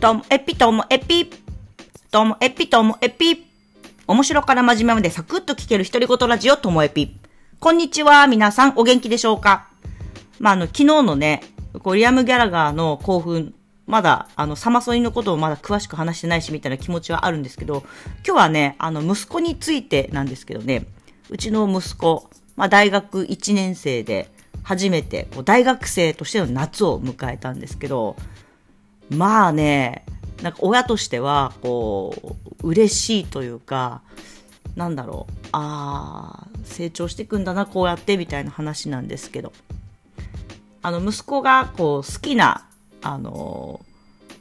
ともエピともエピ。ともエピともエピ。面白から真面目までサクッと聞ける独り言ラジオともエピ。こんにちは、皆さんお元気でしょうか？まあ、あの、昨日のね、こうリアム・ギャラガーの興奮、まだ、あの、サマソニのことをまだ詳しく話してないし、みたいな気持ちはあるんですけど、今日はね、あの、息子についてなんですけどね、うちの息子、まあ、大学1年生で、初めて、こう、大学生としての夏を迎えたんですけど、まあね、なんか親としては、こう、嬉しいというか、なんだろう、ああ、成長していくんだな、こうやって、みたいな話なんですけど。あの、息子が、こう、好きな、あの、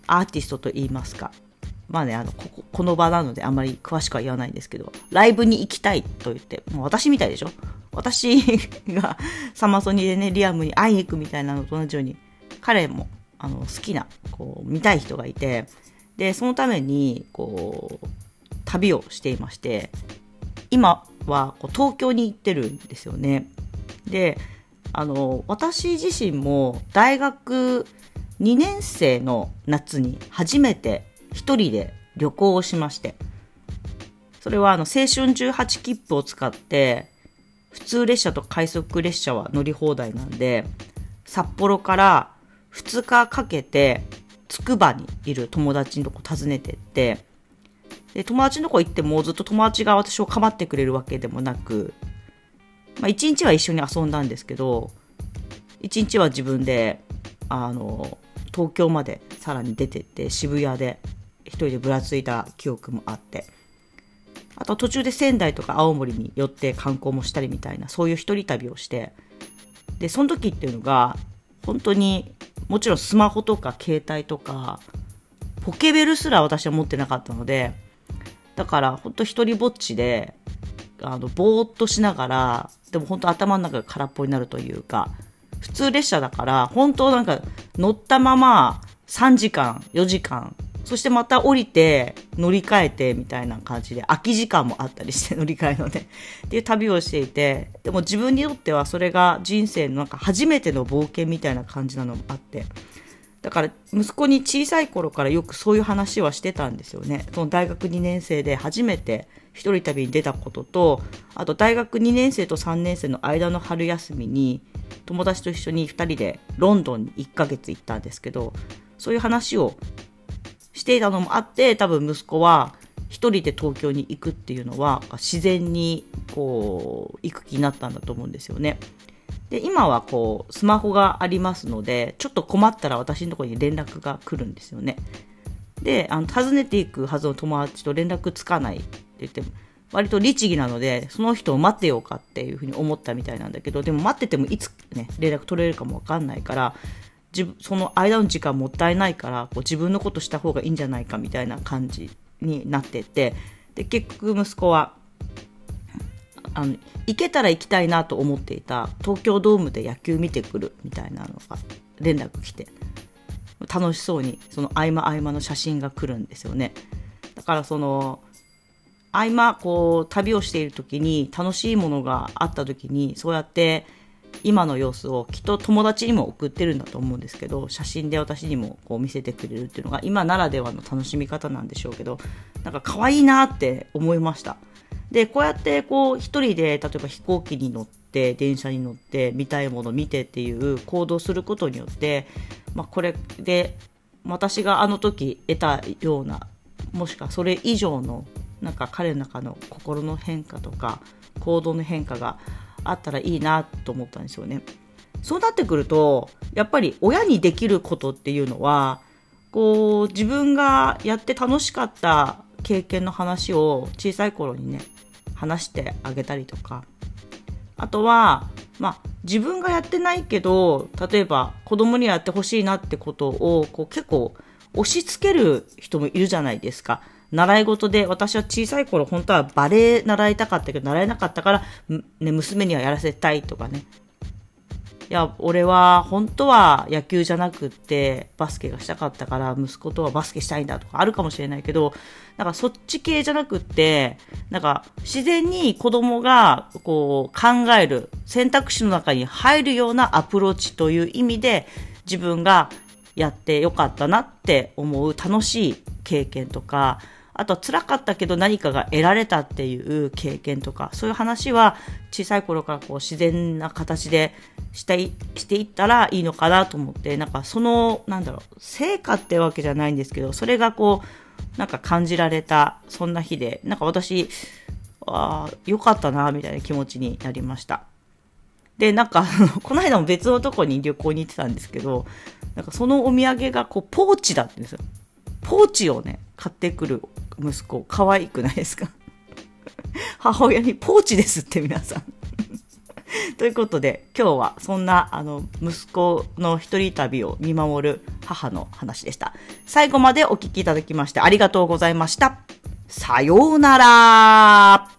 アーティストと言いますか。まあね、あの、ここ、この場なのであまり詳しくは言わないんですけど、ライブに行きたいと言って、もう私みたいでしょ私が サマソニでね、リアムに会いに行くみたいなのと同じように、彼も、あの、好きな、こう、見たい人がいて、で、そのために、こう、旅をしていまして、今はこう東京に行ってるんですよね。で、あの、私自身も大学2年生の夏に初めて一人で旅行をしまして、それはあの青春18切符を使って、普通列車と快速列車は乗り放題なんで、札幌から2日かけて、つくばにいる友達のとこ訪ねてって、で、友達のとこ行ってもずっと友達が私を構ってくれるわけでもなく、まあ一日は一緒に遊んだんですけど、一日は自分で、あの、東京までさらに出てって渋谷で一人でぶらついた記憶もあって、あと途中で仙台とか青森に寄って観光もしたりみたいな、そういう一人旅をして、で、その時っていうのが、本当に、もちろんスマホとか携帯とか、ポケベルすら私は持ってなかったので、だから本当一人ぼっちで、あの、ぼーっとしながら、でも本当頭の中が空っぽになるというか、普通列車だから、本当なんか乗ったまま3時間、4時間、そしてまた降りて乗り換えてみたいな感じで空き時間もあったりして 乗り換えのね。っていう旅をしていてでも自分にとってはそれが人生のなんか初めての冒険みたいな感じなのもあってだから息子に小さい頃からよくそういう話はしてたんですよね。その大学2年生で初めて一人旅に出たこととあと大学2年生と3年生の間の春休みに友達と一緒に2人でロンドンに1ヶ月行ったんですけどそういう話をしていたのもあって、多分息子は一人で東京に行くっていうのは自然にこう行く気になったんだと思うんですよね。で、今はこうスマホがありますので、ちょっと困ったら私のところに連絡が来るんですよね。で、あの訪ねていくはずの友達と連絡つかないって言っても、割と律儀なので、その人を待ってようかっていうふうに思ったみたいなんだけど、でも待っててもいつね、連絡取れるかもわかんないから、自その間の時間もったいないからこう自分のことした方がいいんじゃないかみたいな感じになっててで結局息子はあの行けたら行きたいなと思っていた東京ドームで野球見てくるみたいなのが連絡来て楽しそうにその合間合間の写真が来るんですよね。だからその合間こう旅をしている時に楽しいものがあった時にそうやって今の様子をきっと友達にも送ってるんだと思うんですけど写真で私にもこう見せてくれるっていうのが今ならではの楽しみ方なんでしょうけどなんか可愛いなって思いました。でこうやってこう一人で例えば飛行機に乗って電車に乗って見たいもの見てっていう行動することによって、まあ、これで私があの時得たようなもしくはそれ以上のなんか彼の中の心の変化とか行動の変化があったらいいなと思ったんですよね。そうなってくると、やっぱり親にできることっていうのは、こう、自分がやって楽しかった経験の話を小さい頃にね、話してあげたりとか、あとは、まあ、自分がやってないけど、例えば子供にやってほしいなってことを、こう結構押し付ける人もいるじゃないですか。習い事で、私は小さい頃本当はバレエ習いたかったけど、習えなかったから、ね、娘にはやらせたいとかね。いや、俺は本当は野球じゃなくってバスケがしたかったから息子とはバスケしたいんだとかあるかもしれないけど、なんかそっち系じゃなくって、なんか自然に子供がこう考える選択肢の中に入るようなアプローチという意味で自分がやってよかったなって思う楽しい経験とか、あとは辛かったけど何かが得られたっていう経験とか、そういう話は小さい頃からこう自然な形でしていしていったらいいのかなと思って、なんかその、なんだろう、成果ってわけじゃないんですけど、それがこう、なんか感じられた、そんな日で、なんか私、ああ、よかったな、みたいな気持ちになりました。で、なんか、この間も別のとこに旅行に行ってたんですけど、なんかそのお土産がこう、ポーチだったんですよ。ポーチをね、買ってくる息子、可愛くないですか？母親にポーチですって皆さん ということで、今日はそんな、あの、息子の一人旅を見守る母の話でした。最後までお聞きいただきましてありがとうございました。さようなら